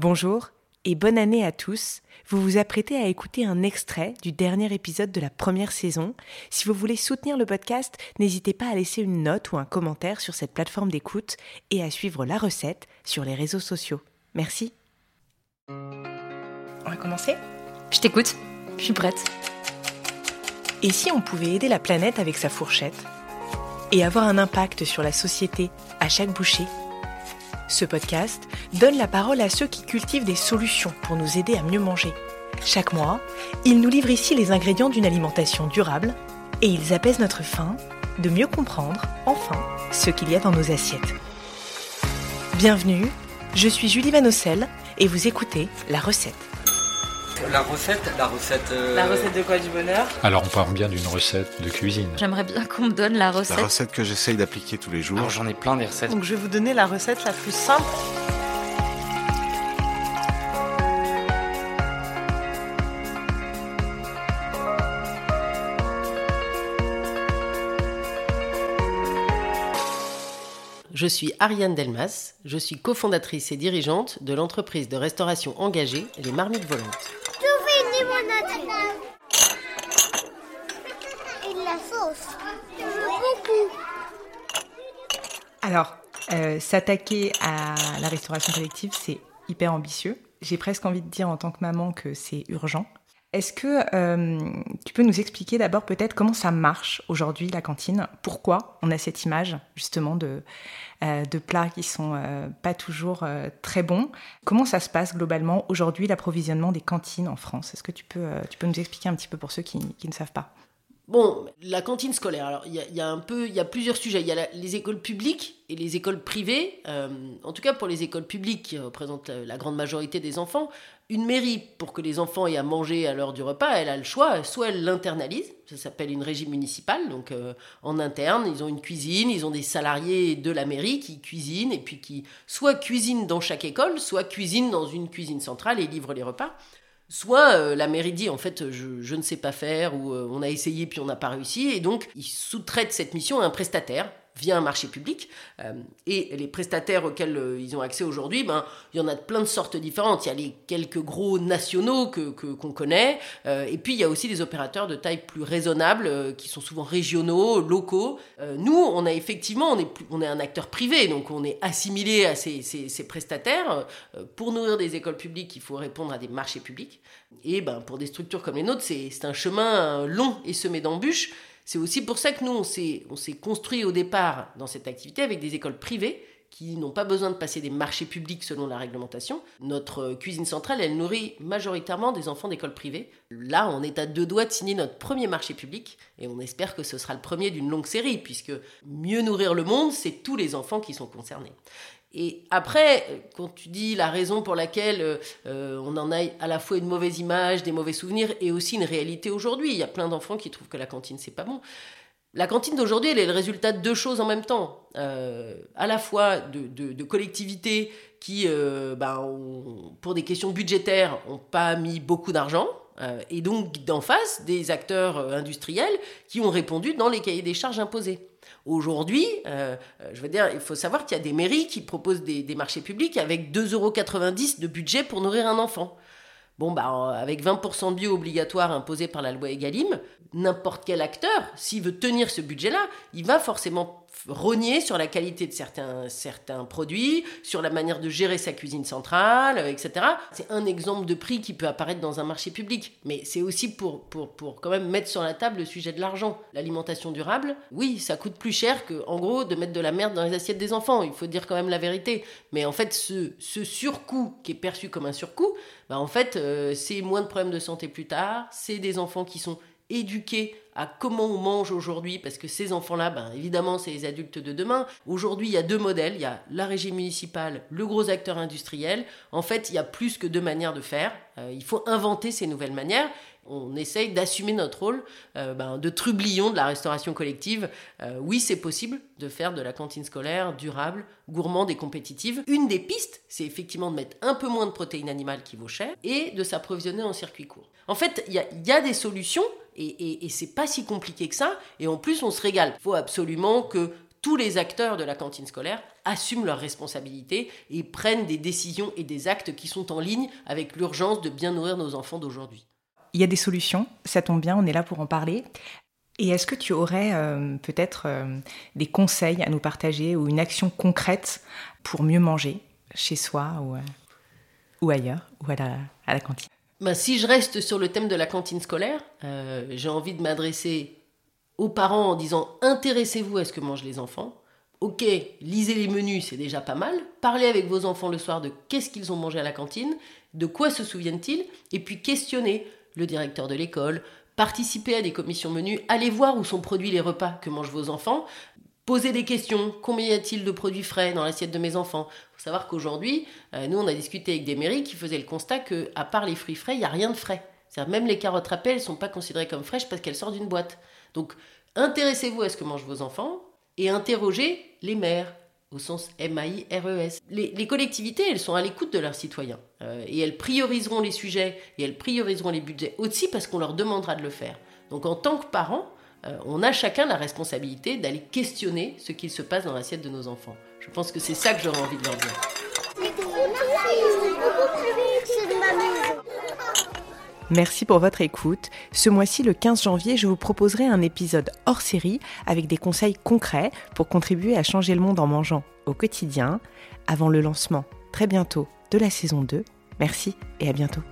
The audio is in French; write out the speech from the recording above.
Bonjour et bonne année à tous. Vous vous apprêtez à écouter un extrait du dernier épisode de la première saison. Si vous voulez soutenir le podcast, n'hésitez pas à laisser une note ou un commentaire sur cette plateforme d'écoute et à suivre la recette sur les réseaux sociaux. Merci. On va commencer? Je t'écoute, je suis prête. Et si on pouvait aider la planète avec sa fourchette et avoir un impact sur la société à chaque bouchée? Ce podcast donne la parole à ceux qui cultivent des solutions pour nous aider à mieux manger. Chaque mois, ils nous livrent ici les ingrédients d'une alimentation durable et ils apaisent notre faim de mieux comprendre, enfin, ce qu'il y a dans nos assiettes. Bienvenue, je suis Julie Vanosel et vous écoutez La Recette. La recette, la recette. euh, La recette de quoi du bonheur Alors on parle bien d'une recette de cuisine. J'aimerais bien qu'on me donne la La recette. recette que j'essaye d'appliquer tous les jours. Alors j'en ai plein des recettes. Donc je vais vous donner la recette la plus simple. Je suis Ariane Delmas, je suis cofondatrice et dirigeante de l'entreprise de restauration engagée Les Marmites Volantes. Et la sauce. Alors, euh, s'attaquer à la restauration collective, c'est hyper ambitieux. J'ai presque envie de dire en tant que maman que c'est urgent. Est-ce que euh, tu peux nous expliquer d'abord peut-être comment ça marche aujourd'hui la cantine? Pourquoi on a cette image justement de, euh, de plats qui sont euh, pas toujours euh, très bons? Comment ça se passe globalement aujourd'hui l'approvisionnement des cantines en France? Est-ce que tu peux, tu peux nous expliquer un petit peu pour ceux qui, qui ne savent pas? Bon, la cantine scolaire. Alors, il y a, un peu, il y a plusieurs sujets. Il y a les écoles publiques et les écoles privées. Euh, en tout cas, pour les écoles publiques qui représentent la, la grande majorité des enfants, une mairie pour que les enfants aient à manger à l'heure du repas, elle a le choix. Soit elle l'internalise, ça s'appelle une régie municipale. Donc, euh, en interne, ils ont une cuisine, ils ont des salariés de la mairie qui cuisinent et puis qui soit cuisinent dans chaque école, soit cuisinent dans une cuisine centrale et livrent les repas. Soit euh, la mairie dit en fait je, je ne sais pas faire ou euh, on a essayé puis on n'a pas réussi et donc ils sous-traitent cette mission à un prestataire via un marché public Euh, et les prestataires auxquels euh, ils ont accès aujourd'hui ben il y en a de plein de sortes différentes il y a les quelques gros nationaux que qu'on connaît euh, et puis il y a aussi des opérateurs de taille plus raisonnable qui sont souvent régionaux locaux nous on a effectivement on est plus- on est un acteur privé donc on est assimilé à ces, ces, ces prestataires pour nourrir des écoles publiques, il faut répondre à des marchés publics. Et ben, pour des structures comme les nôtres, c'est un chemin long et semé d'embûches. C'est aussi pour ça que nous, on s'est on s'est construit au départ dans cette activité avec des écoles privées qui n'ont pas besoin de passer des marchés publics selon la réglementation. Notre euh, cuisine centrale, elle nourrit majoritairement des enfants d'écoles privées. Là, on est à deux doigts de signer notre premier marché public et on espère que ce sera le premier d'une longue série puisque mieux nourrir le monde, c'est tous les enfants qui sont concernés. Et après, quand tu dis la raison pour laquelle euh, on en a à la fois une mauvaise image, des mauvais souvenirs, et aussi une réalité aujourd'hui, il y a plein d'enfants qui trouvent que la cantine c'est pas bon. La cantine d'aujourd'hui, elle est le résultat de deux choses en même temps. Euh, à la fois de, collectivités qui, euh, ben, pour des questions budgétaires, n'ont pas mis beaucoup d'argent. et donc, d'en face, des acteurs industriels qui ont répondu dans les cahiers des charges imposés. Aujourd'hui, euh, euh, il faut savoir qu'il y a des mairies qui proposent des, marchés publics avec 2,90 euros de budget pour nourrir un enfant. Bon, bah, euh, avec 20% de bio obligatoire imposé par la loi Egalim, n'importe quel acteur, s'il veut tenir ce budget-là, il va forcément rogner sur la qualité de certains, certains produits, sur la manière de gérer sa cuisine centrale, euh, etc. C'est un exemple de prix qui peut apparaître dans un marché public. Mais c'est aussi pour, pour, pour quand même mettre sur la table le sujet de l'argent. L'alimentation durable, oui, ça coûte plus cher que, en gros, de mettre de la merde dans les assiettes des enfants. Il faut dire quand même la vérité. Mais en fait, ce, ce surcoût qui est perçu comme un surcoût, bah en fait, euh, c'est moins de problèmes de santé plus tard, c'est des enfants qui sont éduqués à comment on mange aujourd'hui, parce que ces enfants-là, ben, évidemment, c'est les adultes de demain. Aujourd'hui, il y a deux modèles, il y a la régie municipale, le gros acteur industriel. En fait, il y a plus que deux manières de faire. Euh, il faut inventer ces nouvelles manières. On essaye d'assumer notre rôle euh, ben, de trublion de la restauration collective. Euh, oui, c'est possible de faire de la cantine scolaire durable, gourmande et compétitive. Une des pistes, c'est effectivement de mettre un peu moins de protéines animales qui vaut cher et de s'approvisionner en circuit court. En fait, il y a des solutions et, c'est pas si compliqué que ça. Et en plus, on se régale. Il faut absolument que tous les acteurs de la cantine scolaire assument leurs responsabilités et prennent des décisions et des actes qui sont en ligne avec l'urgence de bien nourrir nos enfants d'aujourd'hui. Il y a des solutions, ça tombe bien, on est là pour en parler. Et est-ce que tu aurais euh, peut-être euh, des conseils à nous partager ou une action concrète pour mieux manger chez soi ou, euh, ou ailleurs, ou à la cantine? Ben, Si je reste sur le thème de la cantine scolaire, j'ai envie de m'adresser aux parents en disant intéressez-vous à ce que mangent les enfants. Ok, lisez les menus, c'est déjà pas mal. Parlez avec vos enfants le soir de qu'est-ce qu'ils ont mangé à la cantine, de quoi se souviennent-ils, et puis questionnez le directeur de l'école, participez à des commissions menus, allez voir où sont produits les repas que mangent vos enfants, posez des questions, combien y a-t-il de produits frais dans l'assiette de mes enfants? Il faut savoir qu'aujourd'hui, euh, nous on a discuté avec des mairies qui faisaient le constat que à part les fruits frais, il n'y a rien de frais. Même les carottes râpées, elles ne sont pas considérées comme fraîches parce qu'elles sortent d'une boîte. Donc, intéressez-vous à ce que mangent vos enfants et interrogez les maires au sens M-A-I-R-E-S. Les, collectivités, elles sont à l'écoute de leurs citoyens euh, et elles prioriseront les sujets et elles prioriseront les budgets aussi parce qu'on leur demandera de le faire. Donc en tant que parents, euh, on a chacun la responsabilité d'aller questionner ce qu'il se passe dans l'assiette de nos enfants. Je pense que c'est ça que j'aurais envie de leur dire. Merci pour votre écoute. Ce mois-ci, le 15 janvier, je vous proposerai un épisode hors série avec des conseils concrets pour contribuer à changer le monde en mangeant au quotidien avant le lancement très bientôt de la saison 2. Merci et à bientôt.